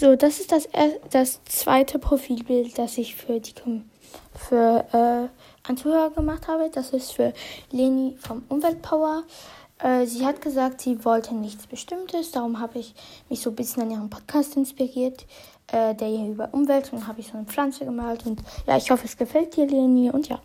So, das ist das, das zweite Profilbild, das ich für die für äh, Anzuhörer gemacht habe. Das ist für Leni vom Umweltpower. Äh, sie hat gesagt, sie wollte nichts Bestimmtes. Darum habe ich mich so ein bisschen an ihrem Podcast inspiriert, äh, der hier über Umwelt. Und habe ich so eine Pflanze gemalt. Und ja, ich hoffe, es gefällt dir, Leni. Und ja.